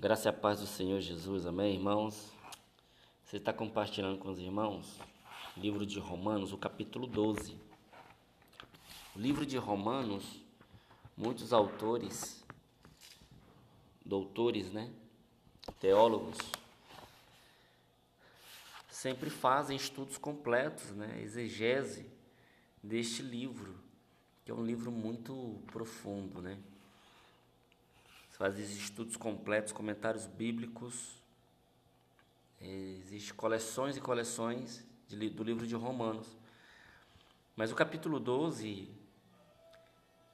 Graça e a paz do Senhor Jesus, amém, irmãos? Você está compartilhando com os irmãos livro de Romanos, o capítulo 12. O livro de Romanos, muitos autores, doutores, né? Teólogos, sempre fazem estudos completos, né? Exegese deste livro, que é um livro muito profundo, né? Faz estudos completos, comentários bíblicos. Existem coleções e coleções de, do livro de Romanos. Mas o capítulo 12,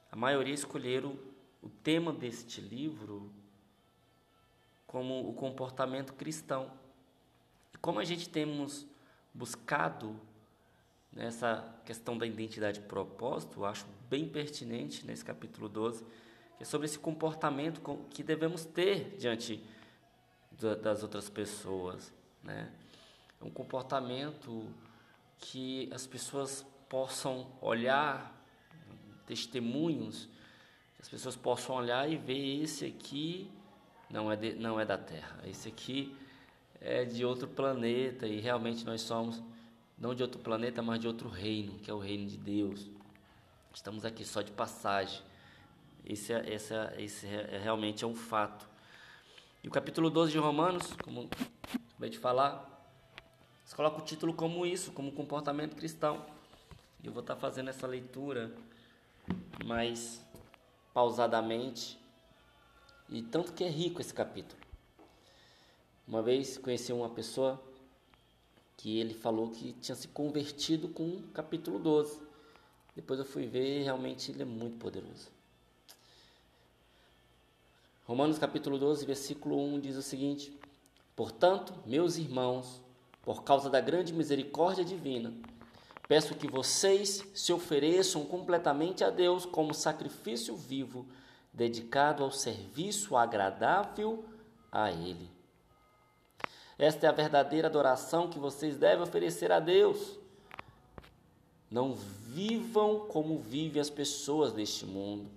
a maioria escolheram o tema deste livro como o comportamento cristão. E como a gente temos buscado nessa questão da identidade e propósito, eu acho bem pertinente nesse capítulo 12 que é sobre esse comportamento que devemos ter diante das outras pessoas, né? É um comportamento que as pessoas possam olhar, testemunhos, que as pessoas possam olhar e ver esse aqui não é, de, não é da Terra, esse aqui é de outro planeta e realmente nós somos não de outro planeta, mas de outro reino, que é o reino de Deus. Estamos aqui só de passagem. Esse, é, esse, é, esse é, é, realmente é um fato. E o capítulo 12 de Romanos, como acabei de falar, você coloca o título como isso, como comportamento cristão. Eu vou estar fazendo essa leitura mais pausadamente. E tanto que é rico esse capítulo. Uma vez conheci uma pessoa que ele falou que tinha se convertido com o capítulo 12. Depois eu fui ver e realmente ele é muito poderoso. Romanos capítulo 12, versículo 1 diz o seguinte: Portanto, meus irmãos, por causa da grande misericórdia divina, peço que vocês se ofereçam completamente a Deus como sacrifício vivo, dedicado ao serviço agradável a Ele. Esta é a verdadeira adoração que vocês devem oferecer a Deus. Não vivam como vivem as pessoas deste mundo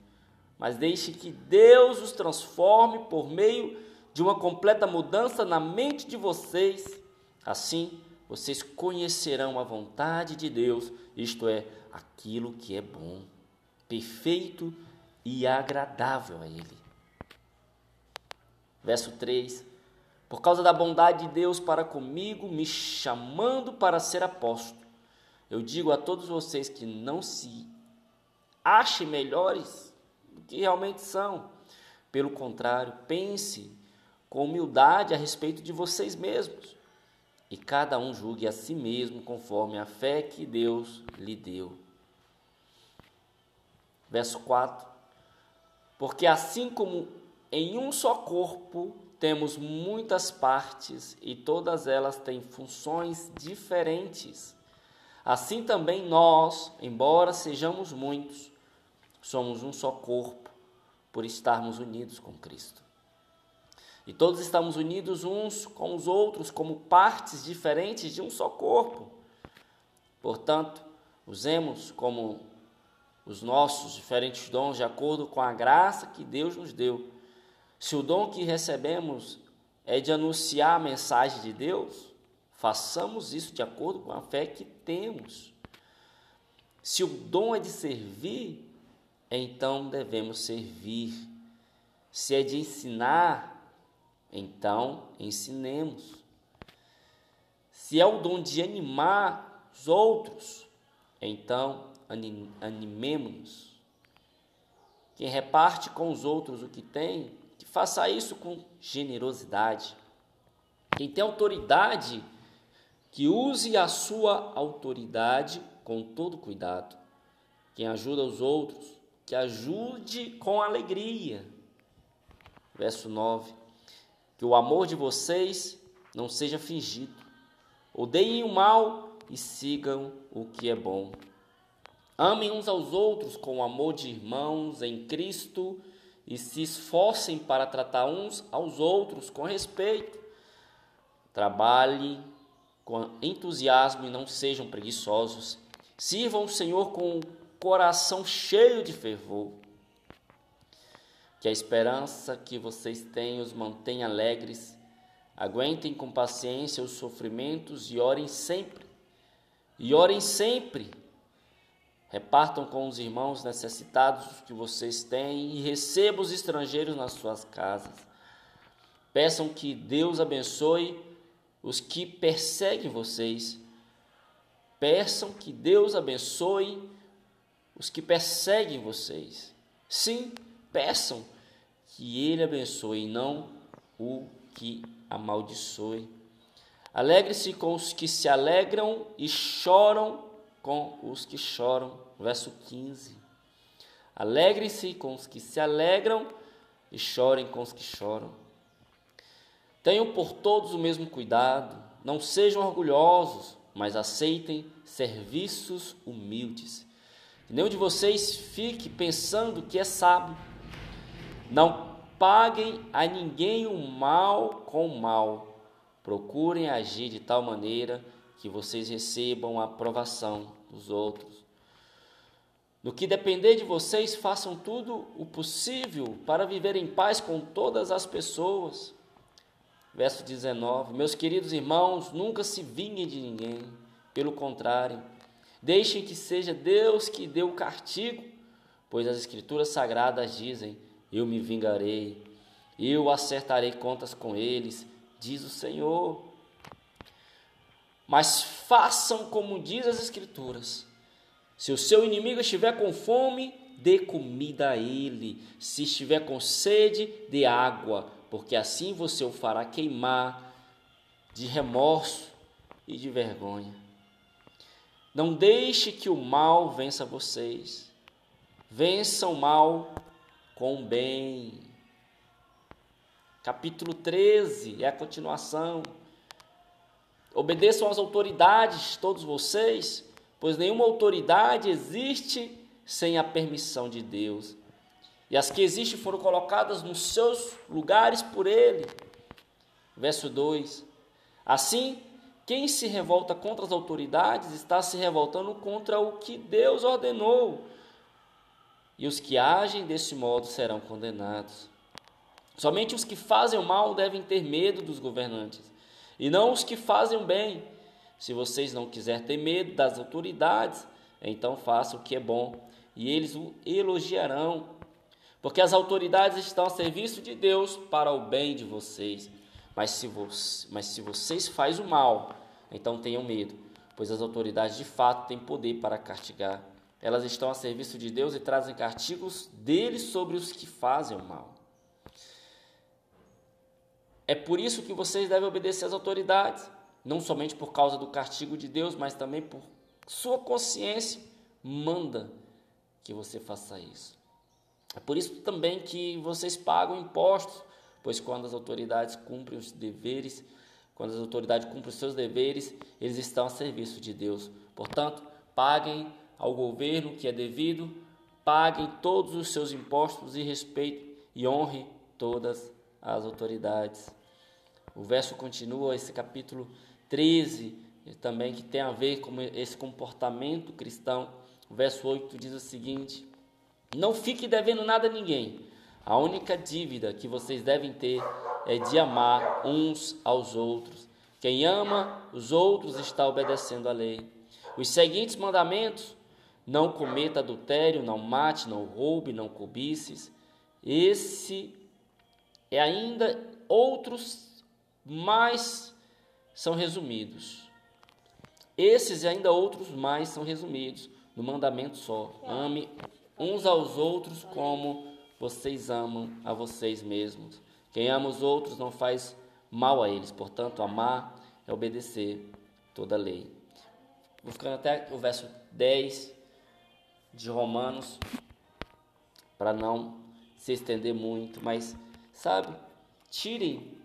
mas deixe que Deus os transforme por meio de uma completa mudança na mente de vocês. Assim, vocês conhecerão a vontade de Deus, isto é, aquilo que é bom, perfeito e agradável a Ele. Verso 3: Por causa da bondade de Deus para comigo, me chamando para ser apóstolo, eu digo a todos vocês que não se achem melhores que realmente são. Pelo contrário, pense com humildade a respeito de vocês mesmos. E cada um julgue a si mesmo conforme a fé que Deus lhe deu. Verso 4: Porque assim como em um só corpo temos muitas partes e todas elas têm funções diferentes, assim também nós, embora sejamos muitos, somos um só corpo por estarmos unidos com Cristo. E todos estamos unidos uns com os outros como partes diferentes de um só corpo. Portanto, usemos como os nossos diferentes dons de acordo com a graça que Deus nos deu. Se o dom que recebemos é de anunciar a mensagem de Deus, façamos isso de acordo com a fé que temos. Se o dom é de servir, então devemos servir. Se é de ensinar, então ensinemos. Se é o dom de animar os outros, então animemos-nos. Quem reparte com os outros o que tem, que faça isso com generosidade. Quem tem autoridade, que use a sua autoridade com todo cuidado. Quem ajuda os outros, que ajude com alegria. Verso 9: Que o amor de vocês não seja fingido. Odeiem o mal e sigam o que é bom. Amem uns aos outros com o amor de irmãos em Cristo e se esforcem para tratar uns aos outros com respeito. Trabalhe com entusiasmo e não sejam preguiçosos. Sirvam o Senhor com coração cheio de fervor. Que a esperança que vocês têm os mantenha alegres. Aguentem com paciência os sofrimentos e orem sempre. E orem sempre. Repartam com os irmãos necessitados que vocês têm e recebam os estrangeiros nas suas casas. Peçam que Deus abençoe os que perseguem vocês. Peçam que Deus abençoe os que perseguem vocês. Sim, peçam que Ele abençoe, não o que amaldiçoe. Alegre-se com os que se alegram e choram com os que choram. Verso 15. Alegre-se com os que se alegram e chorem com os que choram. Tenham por todos o mesmo cuidado, não sejam orgulhosos, mas aceitem serviços humildes. Que nenhum de vocês fique pensando que é sábio. Não paguem a ninguém o mal com o mal. Procurem agir de tal maneira que vocês recebam a aprovação dos outros. No que depender de vocês, façam tudo o possível para viver em paz com todas as pessoas. Verso 19: Meus queridos irmãos, nunca se vinguem de ninguém, pelo contrário, Deixem que seja Deus que dê o castigo, pois as Escrituras Sagradas dizem: Eu me vingarei, eu acertarei contas com eles, diz o Senhor. Mas façam como diz as Escrituras. Se o seu inimigo estiver com fome, dê comida a ele. Se estiver com sede, dê água, porque assim você o fará queimar de remorso e de vergonha. Não deixe que o mal vença vocês. Vença o mal com o bem. Capítulo 13 é a continuação. Obedeçam às autoridades, todos vocês, pois nenhuma autoridade existe sem a permissão de Deus. E as que existem foram colocadas nos seus lugares por Ele. Verso 2: Assim, quem se revolta contra as autoridades está se revoltando contra o que Deus ordenou. E os que agem desse modo serão condenados. Somente os que fazem o mal devem ter medo dos governantes, e não os que fazem o bem. Se vocês não quiserem ter medo das autoridades, então façam o que é bom, e eles o elogiarão. Porque as autoridades estão a serviço de Deus para o bem de vocês. Mas se, mas se vocês fazem o mal, então tenham medo, pois as autoridades de fato têm poder para castigar. Elas estão a serviço de Deus e trazem castigos dele sobre os que fazem o mal. É por isso que vocês devem obedecer às autoridades, não somente por causa do castigo de Deus, mas também por sua consciência manda que você faça isso. É por isso também que vocês pagam impostos, pois quando as autoridades cumprem os deveres quando as autoridades cumprem os seus deveres, eles estão a serviço de Deus. Portanto, paguem ao governo que é devido, paguem todos os seus impostos e respeitem e honre todas as autoridades. O verso continua, esse capítulo 13, também que tem a ver com esse comportamento cristão. O verso 8 diz o seguinte: Não fique devendo nada a ninguém. A única dívida que vocês devem ter é de amar uns aos outros. Quem ama os outros está obedecendo a lei. Os seguintes mandamentos: não cometa adultério, não mate, não roube, não cobices. Esse é ainda outros mais são resumidos. Esses e ainda outros mais são resumidos no mandamento só. Ame uns aos outros como vocês amam a vocês mesmos. Quem ama os outros não faz mal a eles, portanto, amar é obedecer toda a lei. Vou ficando até o verso 10 de Romanos, para não se estender muito, mas, sabe, tirem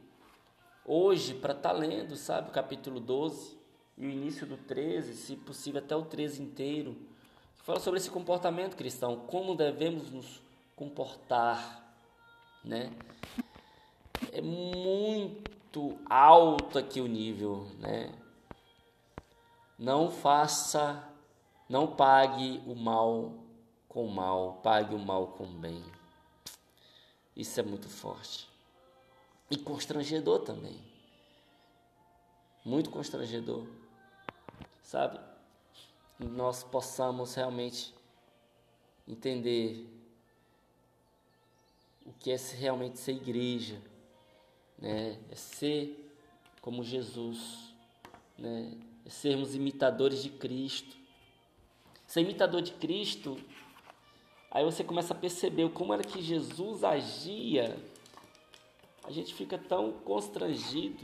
hoje para estar tá lendo, sabe, o capítulo 12 e o início do 13, se possível até o 13 inteiro, que fala sobre esse comportamento cristão, como devemos nos comportar, né? é muito alto aqui o nível, né? Não faça, não pague o mal com o mal, pague o mal com o bem. Isso é muito forte. E constrangedor também. Muito constrangedor. Sabe? Nós possamos realmente entender o que é realmente ser igreja, né? É ser como Jesus, né? É sermos imitadores de Cristo. Ser imitador de Cristo, aí você começa a perceber como era que Jesus agia. A gente fica tão constrangido.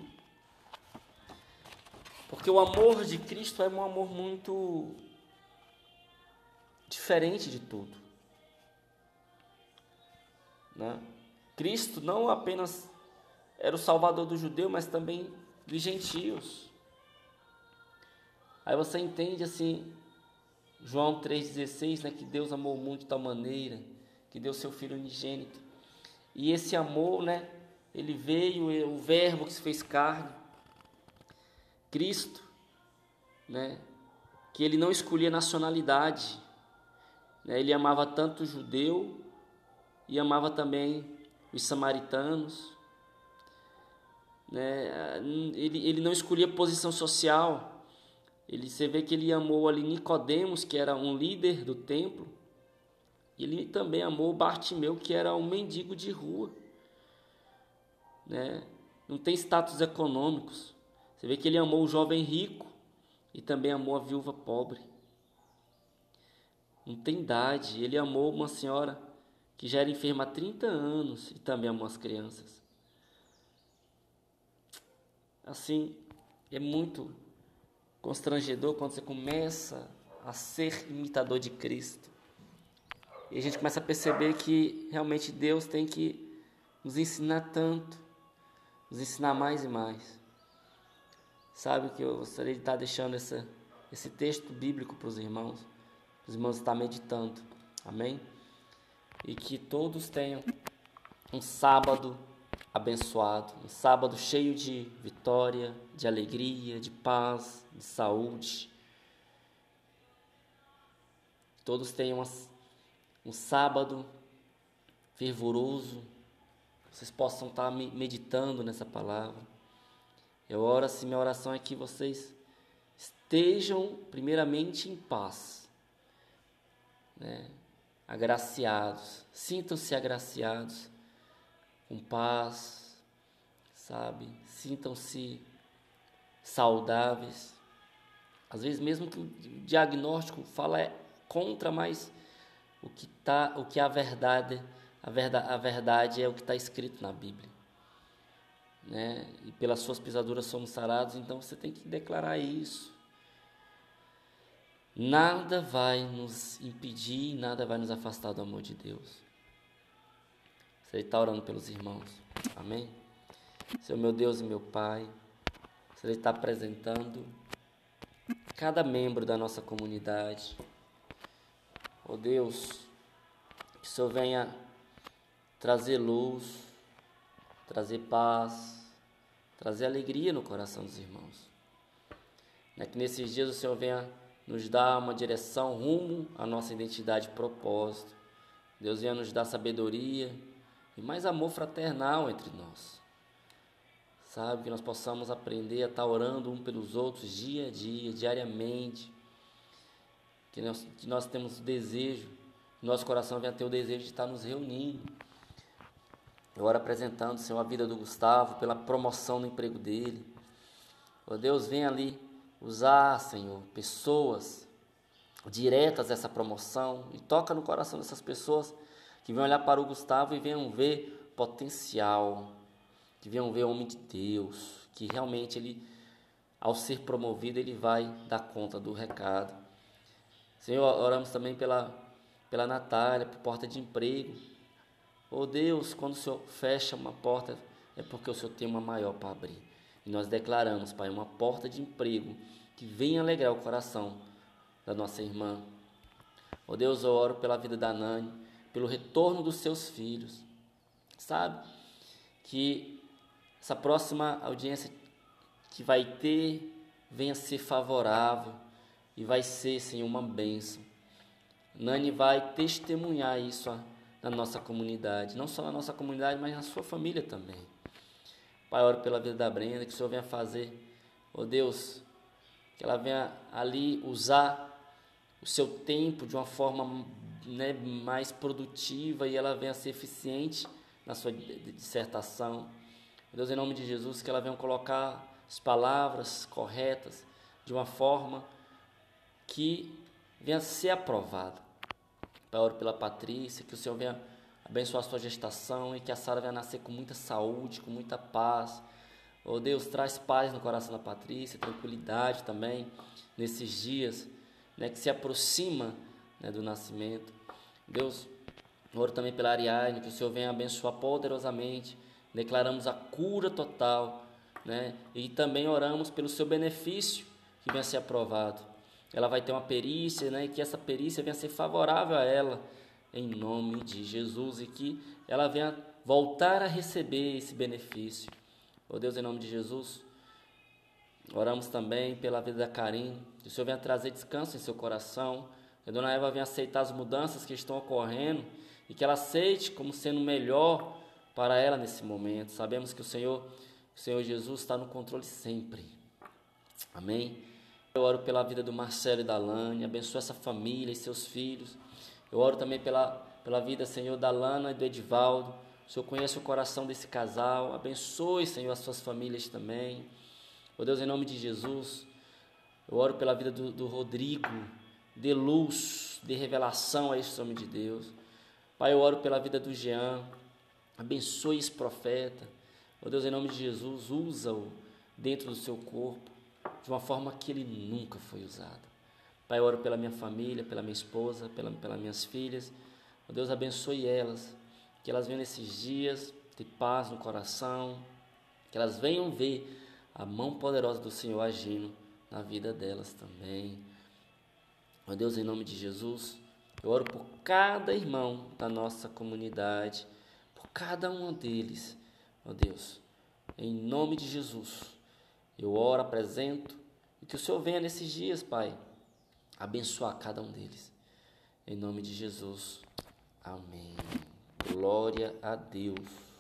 Porque o amor de Cristo é um amor muito diferente de tudo. Né? Cristo não apenas era o salvador do judeu, mas também dos gentios. Aí você entende assim, João 3,16, né, que Deus amou muito de tal maneira, que deu seu Filho unigênito. E esse amor, né, ele veio, o verbo que se fez carne, Cristo, né, que ele não escolhia nacionalidade, né, ele amava tanto o judeu e amava também os samaritanos, né, ele, ele não escolhia posição social, ele, você vê que ele amou ali Nicodemos, que era um líder do templo. Ele também amou Bartimeu, que era um mendigo de rua. Né? Não tem status econômicos. Você vê que ele amou o jovem rico e também amou a viúva pobre. Não tem idade. Ele amou uma senhora que já era enferma há 30 anos e também amou as crianças. Assim, é muito constrangedor quando você começa a ser imitador de Cristo. E a gente começa a perceber que realmente Deus tem que nos ensinar tanto, nos ensinar mais e mais. Sabe que eu gostaria de estar deixando essa, esse texto bíblico para os irmãos, para os irmãos estar meditando. Amém? E que todos tenham um sábado abençoado, um sábado cheio de vitória, de alegria, de paz, de saúde. Todos tenham um sábado fervoroso, vocês possam estar meditando nessa palavra. Eu oro assim, minha oração é que vocês estejam primeiramente em paz, né? Agraciados, sintam-se agraciados com paz, sabe? Sintam-se saudáveis. Às vezes mesmo que o diagnóstico fala é contra, mas o que tá, o que é a verdade, a verdade, a verdade é o que está escrito na Bíblia. Né? E pelas suas pisaduras somos sarados, então você tem que declarar isso. Nada vai nos impedir, nada vai nos afastar do amor de Deus. Você está orando pelos irmãos. Amém? Seu meu Deus e meu Pai, você está apresentando cada membro da nossa comunidade. Oh Deus, que o Senhor venha trazer luz, trazer paz, trazer alegria no coração dos irmãos. É que nesses dias o Senhor venha nos dar uma direção rumo à nossa identidade e propósito. Deus venha nos dar sabedoria e mais amor fraternal entre nós. Sabe, que nós possamos aprender a estar orando um pelos outros dia a dia, diariamente. Que nós, que nós temos o desejo, nosso coração venha ter o desejo de estar nos reunindo. Eu oro apresentando, Senhor, a vida do Gustavo, pela promoção no emprego dele. Ó Deus, vem ali usar, Senhor, pessoas diretas essa promoção e toca no coração dessas pessoas que venham olhar para o Gustavo e venham ver potencial, que venham ver o homem de Deus, que realmente ele, ao ser promovido, ele vai dar conta do recado. Senhor, oramos também pela, pela Natália, por porta de emprego. Oh Deus, quando o Senhor fecha uma porta, é porque o Senhor tem uma maior para abrir. E nós declaramos, Pai, uma porta de emprego que venha alegrar o coração da nossa irmã. Oh Deus, eu oro pela vida da Nani, pelo retorno dos seus filhos. Sabe? Que essa próxima audiência que vai ter venha ser favorável e vai ser, Senhor, uma bênção. Nani vai testemunhar isso na nossa comunidade, não só na nossa comunidade, mas na sua família também. Pai, oro pela vida da Brenda, que o Senhor venha fazer, oh Deus, que ela venha ali usar o seu tempo de uma forma né, mais produtiva e ela venha ser eficiente na sua dissertação. Deus, em nome de Jesus, que ela venha colocar as palavras corretas de uma forma que venha ser aprovada. Pai, oro pela Patrícia, que o Senhor venha abençoar a sua gestação e que a Sara venha nascer com muita saúde, com muita paz. Oh Deus, traz paz no coração da Patrícia, tranquilidade também nesses dias né, que se aproxima né, do nascimento. Deus, oro também pela Ariadne, que o Senhor venha abençoar poderosamente. Declaramos a cura total, né? E também oramos pelo seu benefício que venha ser aprovado ela vai ter uma perícia, né, e que essa perícia venha ser favorável a ela, em nome de Jesus, e que ela venha voltar a receber esse benefício. Oh Deus, em nome de Jesus, oramos também pela vida da Karim, que o Senhor venha trazer descanso em seu coração, que a Dona Eva venha aceitar as mudanças que estão ocorrendo e que ela aceite como sendo melhor para ela nesse momento. Sabemos que o Senhor, o Senhor Jesus está no controle sempre. Amém. Eu oro pela vida do Marcelo e da Lani, abençoa essa família e seus filhos. Eu oro também pela, pela vida, Senhor, da Lana e do Edivaldo. O Senhor conhece o coração desse casal. Abençoe, Senhor, as suas famílias também. Oh Deus, em nome de Jesus, eu oro pela vida do, do Rodrigo. Dê luz, dê revelação a esse homem de Deus. Pai, eu oro pela vida do Jean. Abençoe esse profeta. Oh Deus, em nome de Jesus, usa-o dentro do seu corpo de uma forma que ele nunca foi usado. Pai, eu oro pela minha família, pela minha esposa, pela, pelas minhas filhas. Oh, Deus abençoe elas, que elas venham nesses dias ter paz no coração, que elas venham ver a mão poderosa do Senhor agindo na vida delas também. Oh, Deus, em nome de Jesus, eu oro por cada irmão da nossa comunidade, por cada um deles, oh Deus, em nome de Jesus. Eu oro, apresento, e que o Senhor venha nesses dias, Pai, abençoar cada um deles. Em nome de Jesus. Amém. Glória a Deus.